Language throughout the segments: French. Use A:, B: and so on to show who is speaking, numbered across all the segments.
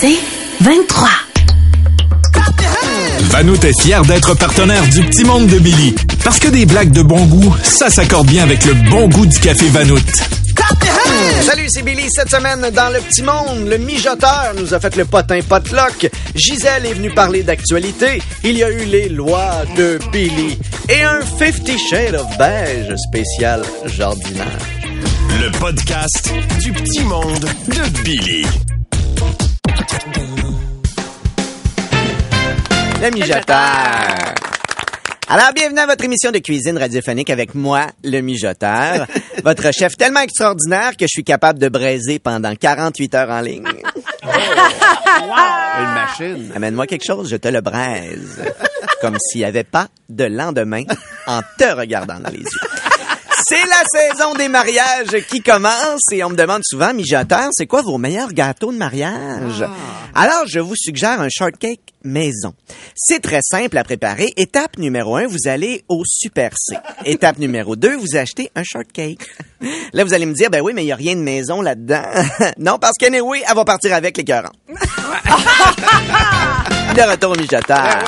A: C'est 23.
B: Vanout est fier d'être partenaire du Petit Monde de Billy. Parce que des blagues de bon goût, ça s'accorde bien avec le bon goût du café Vanout.
C: Salut, c'est Billy. Cette semaine, dans le petit monde, le mijoteur nous a fait le potin potluck. Gisèle est venue parler d'actualité. Il y a eu les lois de Billy. Et un Fifty Shades of Beige spécial jardinage.
B: Le podcast du Petit Monde de Billy.
C: Le mijoteur. Alors, bienvenue à votre émission de cuisine radiophonique avec moi, le mijoteur, votre chef tellement extraordinaire que je suis capable de braiser pendant 48 heures en ligne.
D: Une machine.
C: Amène-moi quelque chose, je te le braise. Comme s'il n'y avait pas de lendemain en te regardant dans les yeux. C'est la saison des mariages qui commence et on me demande souvent, mijoteur, c'est quoi vos meilleurs gâteaux de mariage? Alors, je vous suggère un shortcake maison. C'est très simple à préparer. Étape numéro un, vous allez au Super C. Étape numéro deux, vous achetez un shortcake. Là, vous allez me dire, ben oui, mais il n'y a rien de maison là-dedans. non, parce qu'anyway, elle va partir avec les cœurs. De retour au mijoteur.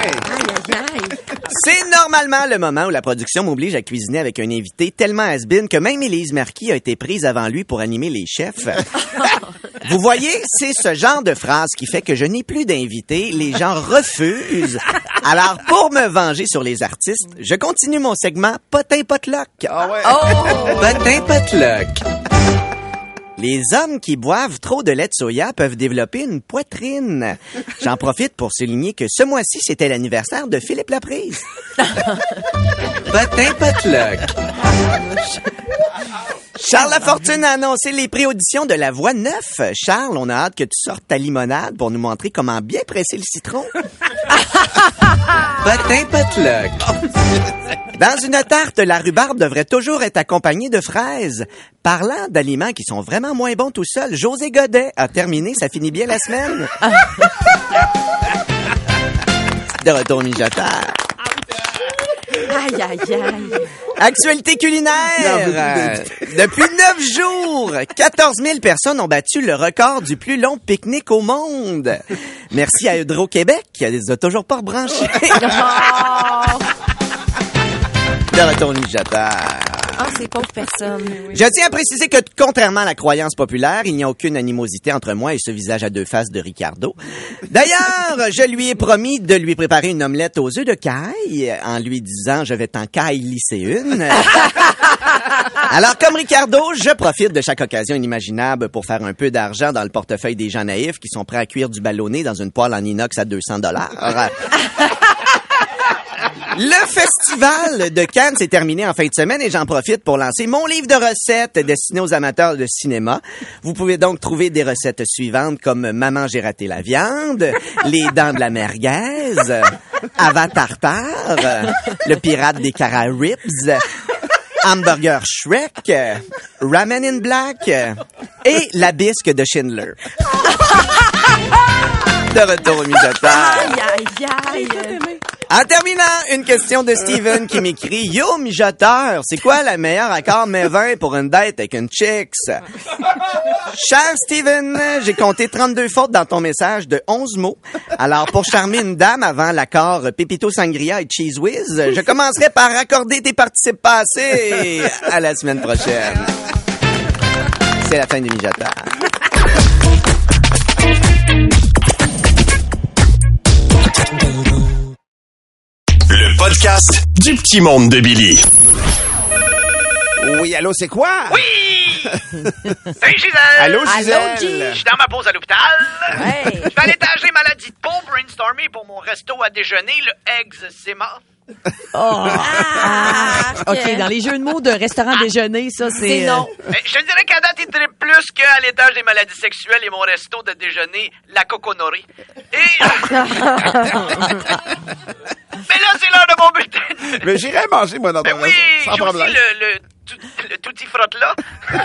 C: C'est normalement le moment où la production m'oblige à cuisiner avec un invité tellement has que même Élise Marquis a été prise avant lui pour animer les chefs. Vous voyez, c'est ce genre de phrase qui fait que je n'ai plus d'invités, les gens refusent. Alors, pour me venger sur les artistes, je continue mon segment Potin Potluck.
D: Ah ouais.
C: Potin Potluck. Les hommes qui boivent trop de lait de soya peuvent développer une poitrine. J'en profite pour souligner que ce mois-ci, c'était l'anniversaire de Philippe Laprise. Potin Potluck. Charles Lafortune a annoncé les pré-auditions de La Voix 9. Charles, on a hâte que tu sortes ta limonade pour nous montrer comment bien presser le citron. Potluck. Dans une tarte, la rhubarbe devrait toujours être accompagnée de fraises. Parlant d'aliments qui sont vraiment moins bons tout seuls, José Godet a terminé, ça finit bien la semaine. De retour mijoteur.
E: Aïe, aïe, aïe.
C: Actualité culinaire. Depuis neuf jours, 14 000 personnes ont battu le record du plus long pique-nique au monde. Merci à Hydro-Québec qui les a toujours pas rebranchés. De retour au mijoteur.
E: Ah, ces pauvres personnes.
C: Je tiens à préciser que, contrairement à la croyance populaire, il n'y a aucune animosité entre moi et ce visage à deux faces de Ricardo. D'ailleurs, je lui ai promis de lui préparer une omelette aux œufs de caille, en lui disant « je vais t'en caille une ». Alors, comme Ricardo, je profite de chaque occasion inimaginable pour faire un peu d'argent dans le portefeuille des gens naïfs qui sont prêts à cuire du ballonné dans une poêle en inox à 200 dollars. Le festival de Cannes s'est terminé en fin de semaine et j'en profite pour lancer mon livre de recettes destiné aux amateurs de cinéma. Vous pouvez donc trouver des recettes suivantes comme Maman j'ai raté la viande, Les dents de la merguez, Ava tartare, Le pirate des Caribs, Hamburger Shrek, Ramen in Black et La bisque de Schindler. De retour au
E: aïe.
C: En terminant, une question de Steven qui m'écrit Yo, mijoteur, c'est quoi le meilleur accord mais 20 pour une date avec une chicks? Cher Steven, j'ai compté 32 fautes dans ton message de 11 mots. Alors, pour charmer une dame avant l'accord Pepito Sangria et Cheese Whiz, je commencerai par accorder tes participes passés. À la semaine prochaine. C'est la fin du mijoteur.
B: Le podcast du Petit Monde de Billy.
D: Oui, allô, c'est quoi?
F: Oui! Salut Gisèle!
D: Allô,
E: Allô,
D: Gisèle?
E: G.
F: Je suis dans ma pause à l'hôpital.
E: Ouais.
F: Je vais à l'étager maladie de peau brainstormer pour mon resto à déjeuner, le Eczéma.
E: Ah,
G: OK, dans les jeux de mots de restaurant déjeuner, ça, c'est...
E: C'est non.
F: Euh, Je te dirais qu'à date, il tripe plus qu'à l'étage des maladies sexuelles et mon resto de déjeuner, la coconorée. Et... Mais là, c'est l'heure de mon bulletin.
D: Mais j'irai manger, moi, dans ton
F: Ben oui,
D: resto, sans
F: j'ai aussi
D: problème.
F: le, le, tout- le tutti frotte là.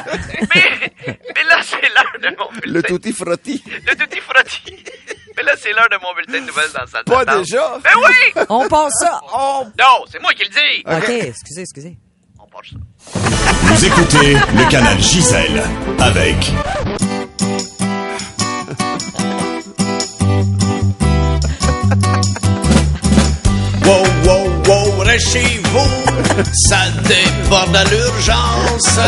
F: mais, mais là, c'est l'heure de mon bulletin.
D: Le tutti frotti.
F: Le tutti frotti. Mais là, c'est l'heure de mon bulletin de nouvelles dans salle
D: Pas déjà?
F: Ben oui!
G: On passe ça. On...
F: Non, c'est moi qui le dis.
G: OK, excusez, excusez.
F: On passe ça.
B: Vous écoutez le canal Gisèle avec
H: chez vous, ça déborde à l'urgence.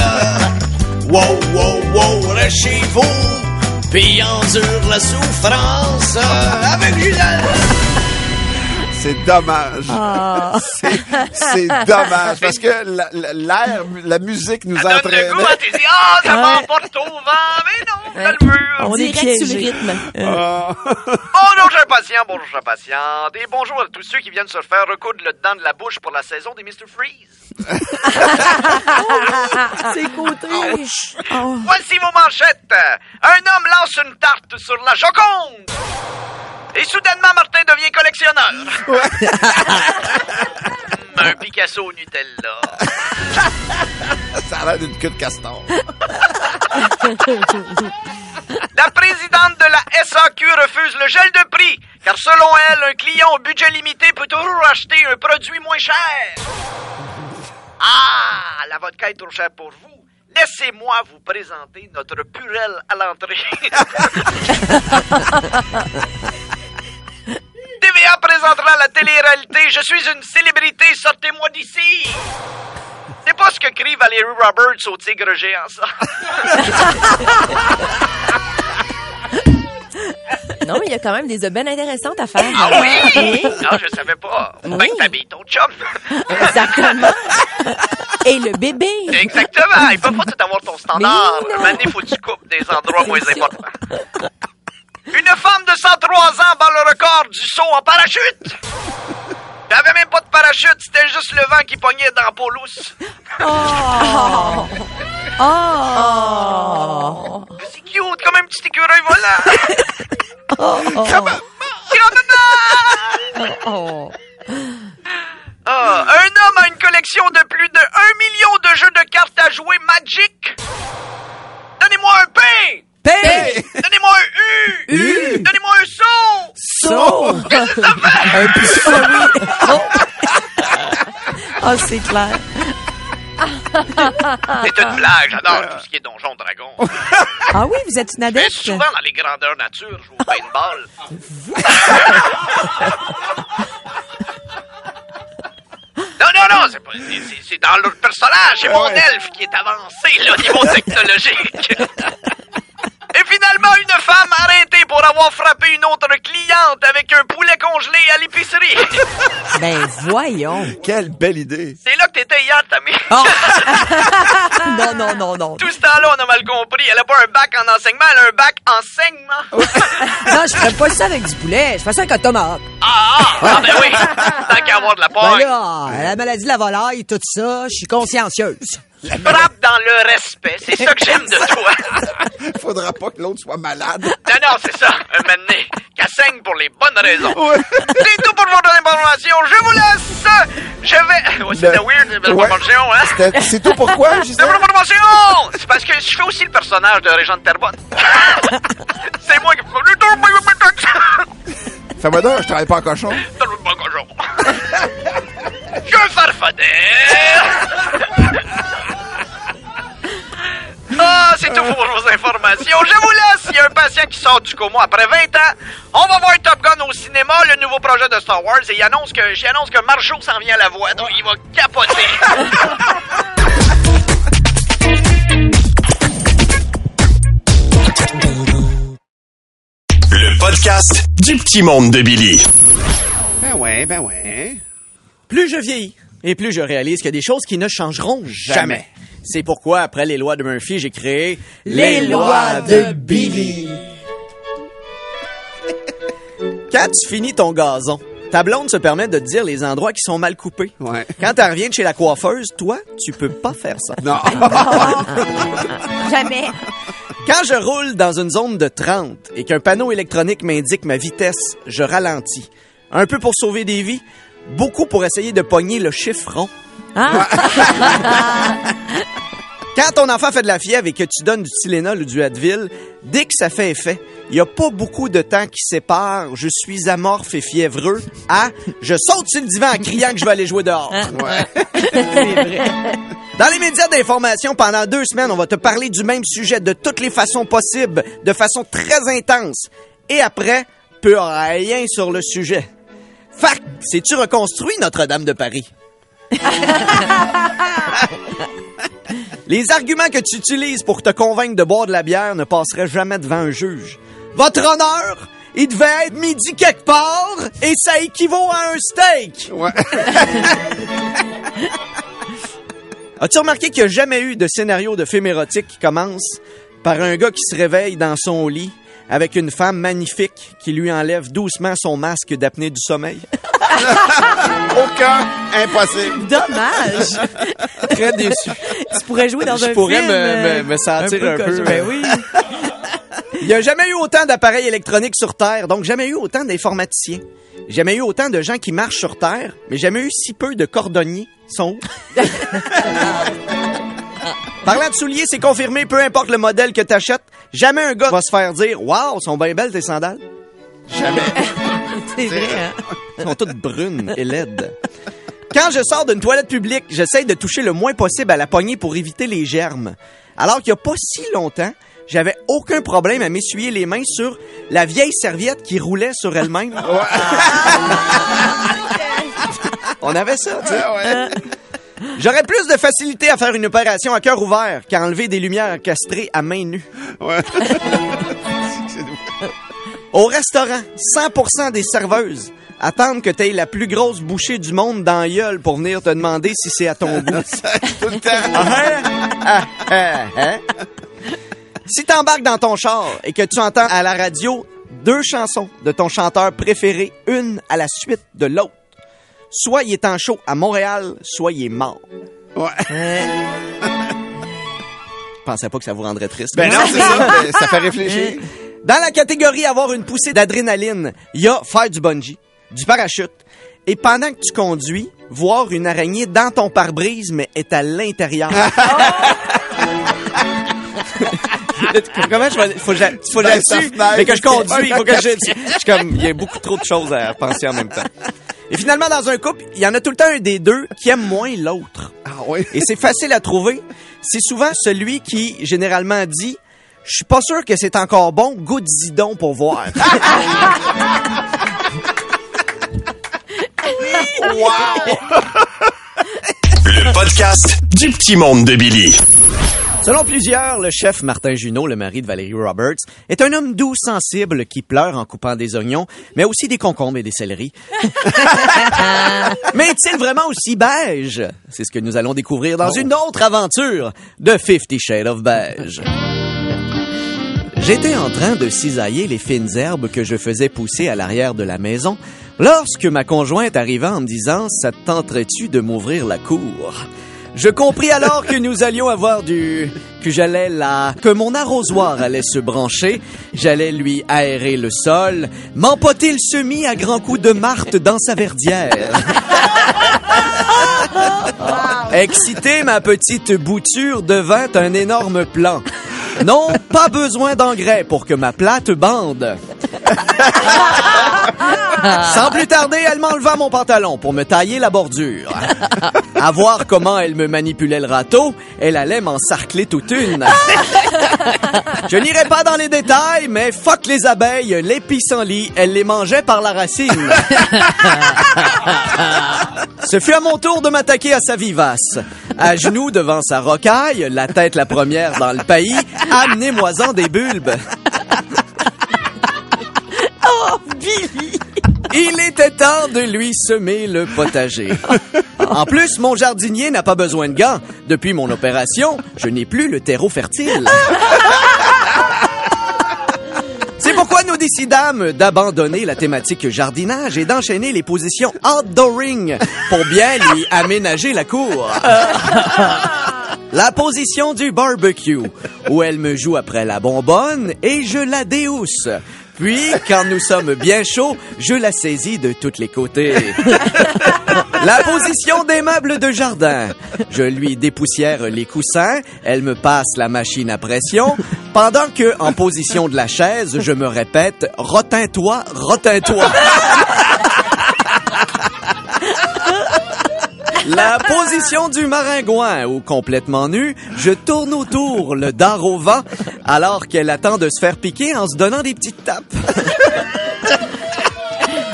H: Wow, wow, wow, reste chez vous, puis endure la souffrance avec Gisèle.
D: C'est dommage.
E: Ah.
D: C'est- dommage parce que la- la- l'air, la musique nous
C: Ça donne le goût, hein, t'es dit, ah, ça
G: Ouais.
C: m'emporte au vent, mais non, dans le mur.
G: On est
E: Direct sur le rythme.
D: Ah.
C: Bonjour, chers patients, bonjour, chers patientes, et bonjour à tous ceux qui viennent se faire recoudre le dent de la bouche pour la saison des Mr. Freeze.
G: C'est côté. Oh.
C: Voici vos manchettes. Un homme lance une tarte sur la Joconde. Et soudainement, Martin devient collectionneur. Hum, un Picasso au Nutella.
D: Ça a l'air d'une queue de castor.
C: La présidente de la SAQ refuse le gel de prix, car selon elle, un client au budget limité peut toujours acheter un produit moins cher. Ah, la vodka est trop chère pour vous. Laissez-moi vous présenter notre purelle à l'entrée. Télé-réalité Je suis une célébrité, sortez-moi d'ici. C'est pas ce que crie Valérie Roberts au tigre géant, ça.
E: Non, mais il y a quand même des aubaines intéressantes à faire.
C: Ah oui? Non, je savais pas. Ben que t'habilles ton chum.
E: Exactement. Et le bébé.
C: Exactement. Il peut pas tout avoir ton standard.
E: Mais non.
C: Maintenant, faut que tu coupes des endroits moins importants. Une femme de 103 ans bat le record du saut en parachute. J'avais même pas de parachute, c'était juste le vent qui pognait dans la peau lousse.
E: Oh. Oh.
C: C'est cute, comme un petit écureuil volant. Grand-maman!
E: Oh.
C: Ah, un homme a une collection de plus de 1 million de jeux de cartes à jouer Magic. Donnez-moi un P! Donnez-moi un U!
G: U.
C: Donnez-moi un son!
G: Saut! Un piston, oui. Oh. Ah, c'est clair.
C: C'est une blague, j'adore tout ce qui est donjon dragon.
G: Ah oui, vous êtes une adepte?
C: souvent dans les grandeurs nature, je joue au paintball. Non, non, non, c'est pas, c'est- c'est- c'est dans le personnage, c'est mon elfe qui est avancé, là, au niveau technologique. Finalement, une femme arrêtée pour avoir frappé une autre cliente avec un poulet congelé à l'épicerie.
G: Ben, voyons.
D: Quelle belle idée.
C: C'est là que t'étais hier, Tammy.
G: Non, non, non, non.
C: Tout ce temps-là, on a mal compris. Elle a pas un bac en enseignement, elle a un bac enseignement.
G: Non, je ferais pas ça avec du poulet. Je ferais ça avec un tomate.
C: Ah, ah, ah, ben oui. Tant qu'à avoir de la
G: Ben
C: pogne.
G: là, la maladie de la volaille, tout ça, je suis consciencieuse.
C: Frappe dans le respect. C'est ça que j'aime de toi.
D: Faudra pas que l'autre soit malade.
C: Non, non, c'est ça. Un donné, qu'elle saigne pour les bonnes raisons. C'est tout pour votre information. Je vous laisse. Je vais... Ouais, C'était
D: Le-
C: weird, cette
D: Ouais.
C: information, hein?
D: C'était- C'est tout pourquoi,
C: C'est
D: Gisèle?
C: information! C'est parce que je fais aussi le personnage de Régent de Terrebonne. c'est moi qui
D: Fais-moi donc, je travaille pas en cochon.
C: Dans le bon cochon. Je Ah, c'est tout pour vos informations. Je vous laisse. Il y a un patient qui sort du coma après 20 ans. On va voir Top Gun au cinéma, le nouveau projet de Star Wars, et il annonce que, j'annonce que Marjo s'en vient à la voix, donc il va capoter.
I: Le podcast du petit monde de Billy.
D: Ben ouais, ben ouais.
J: Plus je vieillis et plus je réalise qu'il y a des choses qui ne changeront jamais.
D: Jamais.
J: C'est pourquoi, après les lois de Murphy, j'ai créé
G: Les lois de Billy.
J: Quand tu finis ton gazon, ta blonde se permet de te dire les endroits qui sont mal coupés.
D: Ouais.
J: Quand tu reviens de chez la coiffeuse, toi, tu peux pas faire ça.
D: Non.
E: Jamais.
J: Quand je roule dans une zone de 30 et qu'un panneau électronique m'indique ma vitesse, je ralentis. Un peu pour sauver des vies, beaucoup pour essayer de pogner le chiffron.
G: Ah,
J: Quand ton enfant fait de la fièvre et que tu donnes du Tylenol ou du Advil, dès que ça fait effet, il y a pas beaucoup de temps qui sépare je suis amorphe et fiévreux à je saute sur le divan en criant que je vais aller jouer dehors. Dans les médias d'information, pendant deux semaines, on va te parler du même sujet de toutes les façons possibles, de façon très intense. Et après, plus rien sur le sujet. Fac, sais-tu reconstruit Notre-Dame de Paris?
C: Les arguments que tu utilises pour te convaincre de boire de la bière ne passeraient jamais devant un juge. Votre honneur, il devait être midi quelque part et ça équivaut à un steak.
D: Ouais.
C: As-tu remarqué qu'il n'y a jamais eu de scénario de film érotique qui commence par un gars qui se réveille dans son lit avec une femme magnifique qui lui enlève doucement son masque d'apnée du sommeil?
D: Aucun impossible.
E: Dommage.
C: Très déçu.
E: tu pourrais jouer dans
C: Je
E: un
C: pourrais
E: film.
C: me-
E: euh,
C: me- me sentir un peu, euh,
E: Ben oui.
C: Il n'y a jamais eu autant d'appareils électroniques sur Terre, donc jamais eu autant d'informaticiens. Jamais eu autant de gens qui marchent sur Terre, mais jamais eu si peu de cordonniers. Sont où? Parlant de souliers, c'est confirmé, peu importe le modèle que t'achètes, jamais un gars va se faire dire « Wow, sont bien belles tes sandales
D: Jamais.
E: C'est vrai. hein. ».
C: Elles sont toutes brunes et laides. Quand je sors d'une toilette publique, j'essaye de toucher le moins possible à la poignée pour éviter les germes. Alors qu'il n'y a pas si longtemps, j'avais aucun problème à m'essuyer les mains sur la vieille serviette qui roulait sur elle-même. On avait ça, tu sais.
D: Ah.
C: J'aurais plus de facilité à faire une opération à cœur ouvert qu'à enlever des lumières encastrées à main nue.
D: Ouais.
C: Au restaurant, 100% des serveuses attendent que tu aies la plus grosse bouchée du monde dans la gueule pour venir te demander si c'est à ton goût.
D: Tout le temps.
C: Hein? Ah, ah, hein? Si t'embarques dans ton char et que tu entends à la radio deux chansons de ton chanteur préféré, une à la suite de l'autre, soit il est en show à Montréal, soit il est mort.
D: Ouais.
C: Je pensais pas que ça vous rendrait triste.
D: Ben non, c'est ça. Ça fait réfléchir.
C: Dans la catégorie avoir une poussée d'adrénaline, il y a faire du bungee, du parachute, et pendant que tu conduis, voir une araignée dans ton pare-brise, mais est à l'intérieur. Comment je. Faut que j'a- faut que j'aille mais que je conduis, il faut que je... Je suis comme... Il y a beaucoup trop de choses à penser en même temps. Et finalement, dans un couple, il y en a tout le temps un des deux qui aime moins l'autre.
D: Ah oui.
C: Et c'est facile à trouver. C'est souvent celui qui, généralement, dit « Je suis pas sûr que c'est encore bon, goûte donc pour voir.
I: Le podcast du petit monde de Billy. »
C: Selon plusieurs, le chef Martin Junot, le mari de Valérie Roberts, est un homme doux, sensible, qui pleure en coupant des oignons, mais aussi des concombres et des céleris. mais est-il vraiment aussi beige? C'est ce que nous allons découvrir dans une autre aventure de Fifty Shades of Beige. J'étais en train de cisailler les fines herbes que je faisais pousser à l'arrière de la maison lorsque ma conjointe arriva en me disant « Ça te tenterait-tu de m'ouvrir la cour? » Je compris alors que nous allions avoir du... que j'allais là... que mon arrosoir allait se brancher, j'allais lui aérer le sol, m'empoter le semis à grands coups de marte dans sa verdière. Excité, ma petite bouture devint un énorme plan. Non, pas besoin d'engrais pour que ma plate bande. Sans plus tarder, elle m'enleva mon pantalon pour me tailler la bordure. À voir comment elle me manipulait le râteau, elle allait m'encercler toute une. Je n'irai pas dans les détails, mais fuck les abeilles, les pissenlits, elle les mangeait par la racine. Ce fut à mon tour de m'attaquer à sa vivace. À genoux devant sa rocaille, la tête la première dans le pays, amenez-moi-en des bulbes. Il était temps de lui semer le potager. En plus, mon jardinier n'a pas besoin de gants. Depuis mon opération, je n'ai plus le terreau fertile. C'est pourquoi nous décidâmes d'abandonner la thématique jardinage et d'enchaîner les positions outdooring pour bien lui aménager la cour. La position du barbecue, où elle me joue après la bonbonne et je la déhousse. Puis, quand nous sommes bien chauds, je la saisis de tous les côtés. La position des meubles de jardin. Je lui dépoussière les coussins, elle me passe la machine à pression, pendant que, en position de la chaise, je me répète « Rotin-toi, rotin-toi ». La position du maringouin, où complètement nu, je tourne autour, le dard au vent, alors qu'elle attend de se faire piquer en se donnant des petites tapes.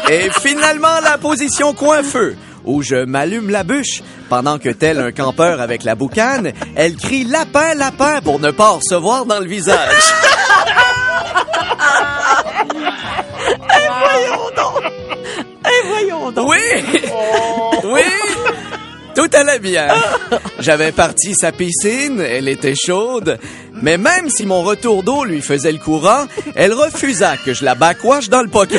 C: Et finalement, la position coin-feu, où je m'allume la bûche. Pendant que tel un campeur avec la boucane, elle crie lapin, lapin pour ne pas recevoir dans le visage.
G: Voyons donc.
C: Oui! Oui! Tout allait bien. J'avais parti sa piscine, elle était chaude, mais même si mon retour d'eau lui faisait le courant, elle refusa que je la backwash dans le pot.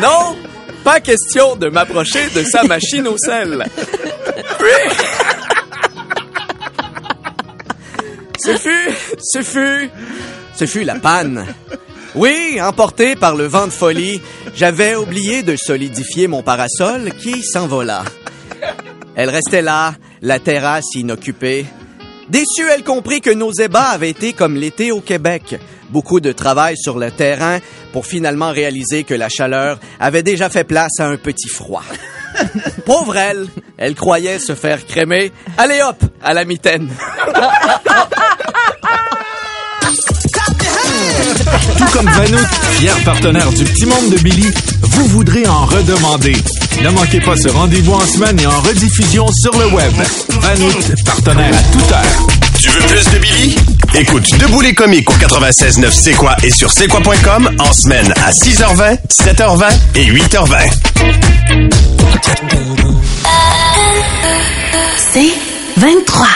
C: Non, pas question de m'approcher de sa machine au sel. Oui. Ce fut, ce fut, ce fut la panne. Oui, emporté par le vent de folie, j'avais oublié de solidifier mon parasol qui s'envola. Elle restait là, la terrasse inoccupée. Déçue, elle comprit que nos ébats avaient été comme l'été au Québec. Beaucoup de travail sur le terrain pour finalement réaliser que la chaleur avait déjà fait place à un petit froid. Pauvre elle, elle croyait se faire crémer. Allez hop, à la mitaine.
B: Tout comme Vanout, fier partenaire du Petit Monde de Billy, vous voudrez en redemander. Ne manquez pas ce rendez-vous en semaine et en rediffusion sur le web. Vanout, partenaire à toute heure.
I: Tu veux plus de Billy? Écoute Debout les comiques au 96.9 C'est quoi et sur c'est quoi.com en semaine à 6h20, 7h20 et 8h20.
K: C'est 23.